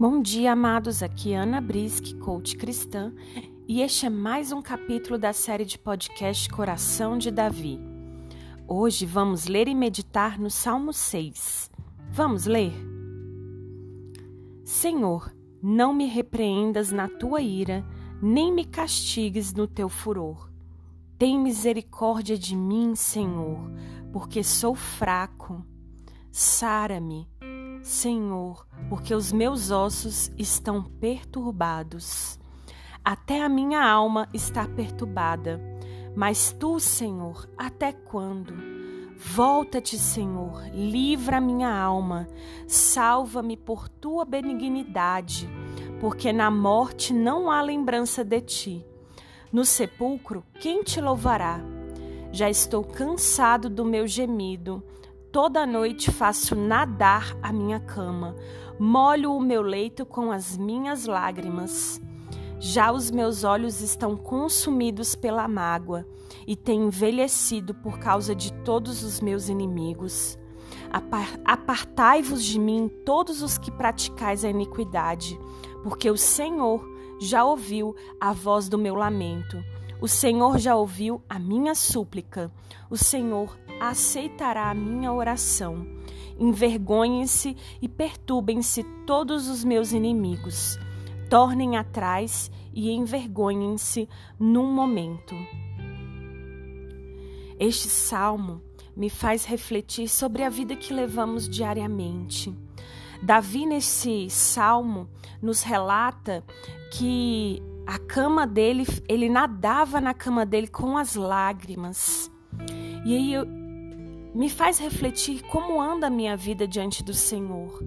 Bom dia, amados. Aqui é Ana Brisk, coach cristã, e este é mais um capítulo da série de podcast Coração de Davi. Hoje vamos ler e meditar no Salmo 6. Vamos ler? Senhor, não me repreendas na tua ira, nem me castigues no teu furor. Tem misericórdia de mim, Senhor, porque sou fraco. Sara-me Senhor, porque os meus ossos estão perturbados. Até a minha alma está perturbada. Mas tu, Senhor, até quando? Volta-te, Senhor, livra minha alma, salva-me por tua benignidade, porque na morte não há lembrança de ti. No sepulcro, quem te louvará? Já estou cansado do meu gemido, Toda noite faço nadar a minha cama, molho o meu leito com as minhas lágrimas. Já os meus olhos estão consumidos pela mágoa e têm envelhecido por causa de todos os meus inimigos. Apartai-vos de mim, todos os que praticais a iniquidade, porque o Senhor já ouviu a voz do meu lamento. O Senhor já ouviu a minha súplica. O Senhor aceitará a minha oração. Envergonhem-se e perturbem-se todos os meus inimigos. Tornem atrás e envergonhem-se num momento. Este salmo me faz refletir sobre a vida que levamos diariamente. Davi, nesse salmo, nos relata que a cama dele, ele nadava na cama dele com as lágrimas. E aí eu, me faz refletir como anda a minha vida diante do Senhor.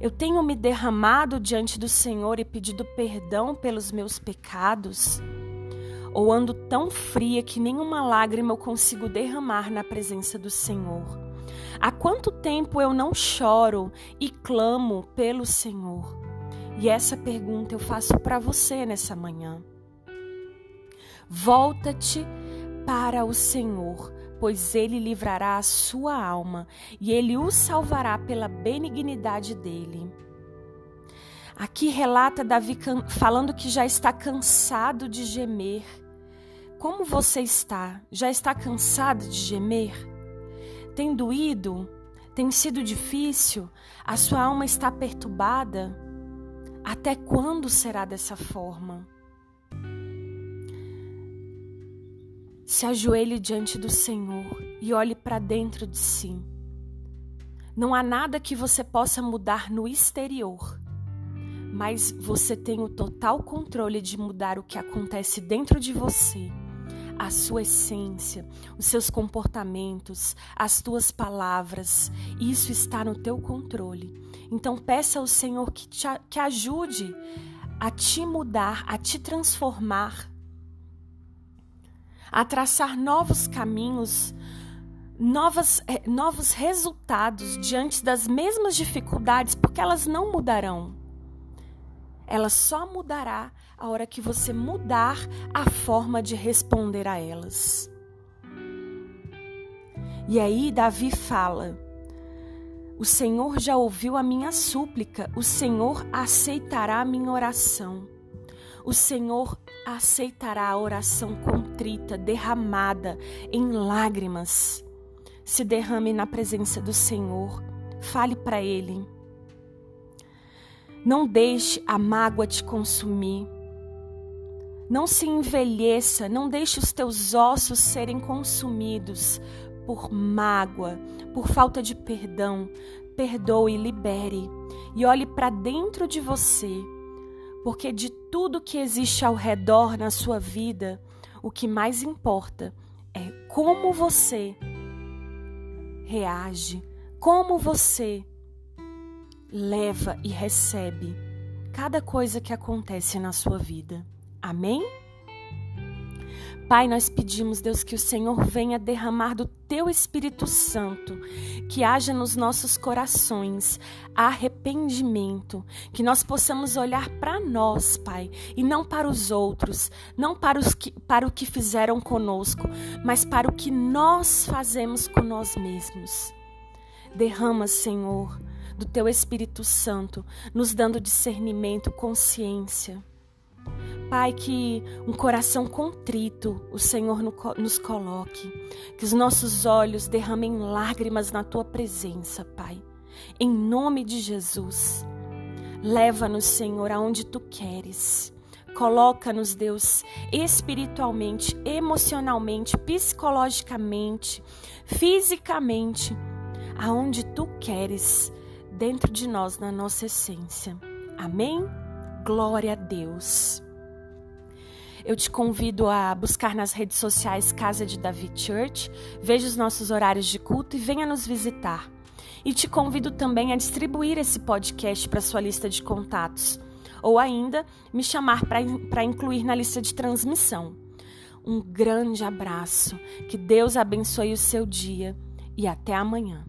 Eu tenho me derramado diante do Senhor e pedido perdão pelos meus pecados? Ou ando tão fria que nenhuma lágrima eu consigo derramar na presença do Senhor? Há quanto tempo eu não choro e clamo pelo Senhor? E essa pergunta eu faço para você nessa manhã. Volta-te para o Senhor pois ele livrará a sua alma e ele o salvará pela benignidade dele. Aqui relata Davi falando que já está cansado de gemer. Como você está? Já está cansado de gemer? Tem doído? Tem sido difícil? A sua alma está perturbada? Até quando será dessa forma? Se ajoelhe diante do Senhor e olhe para dentro de si. Não há nada que você possa mudar no exterior, mas você tem o total controle de mudar o que acontece dentro de você, a sua essência, os seus comportamentos, as tuas palavras. Isso está no teu controle. Então peça ao Senhor que te que ajude a te mudar, a te transformar a traçar novos caminhos, novas, eh, novos resultados diante das mesmas dificuldades, porque elas não mudarão. Ela só mudará a hora que você mudar a forma de responder a elas. E aí Davi fala: O Senhor já ouviu a minha súplica, o Senhor aceitará a minha oração. O Senhor aceitará a oração contrita, derramada em lágrimas. Se derrame na presença do Senhor, fale para Ele. Não deixe a mágoa te consumir. Não se envelheça, não deixe os teus ossos serem consumidos por mágoa, por falta de perdão. Perdoe, libere e olhe para dentro de você porque de tudo que existe ao redor na sua vida, o que mais importa é como você reage, como você leva e recebe cada coisa que acontece na sua vida. Amém? Pai, nós pedimos, Deus, que o Senhor venha derramar do teu Espírito Santo, que haja nos nossos corações arrependimento, que nós possamos olhar para nós, Pai, e não para os outros, não para, os que, para o que fizeram conosco, mas para o que nós fazemos com nós mesmos. Derrama, Senhor, do teu Espírito Santo, nos dando discernimento, consciência. Pai, que um coração contrito o Senhor nos coloque, que os nossos olhos derramem lágrimas na tua presença, Pai. Em nome de Jesus, leva-nos, Senhor, aonde tu queres. Coloca-nos, Deus, espiritualmente, emocionalmente, psicologicamente, fisicamente, aonde tu queres, dentro de nós, na nossa essência. Amém? Glória a Deus. Eu te convido a buscar nas redes sociais Casa de Davi Church, veja os nossos horários de culto e venha nos visitar. E te convido também a distribuir esse podcast para sua lista de contatos, ou ainda me chamar para incluir na lista de transmissão. Um grande abraço, que Deus abençoe o seu dia e até amanhã.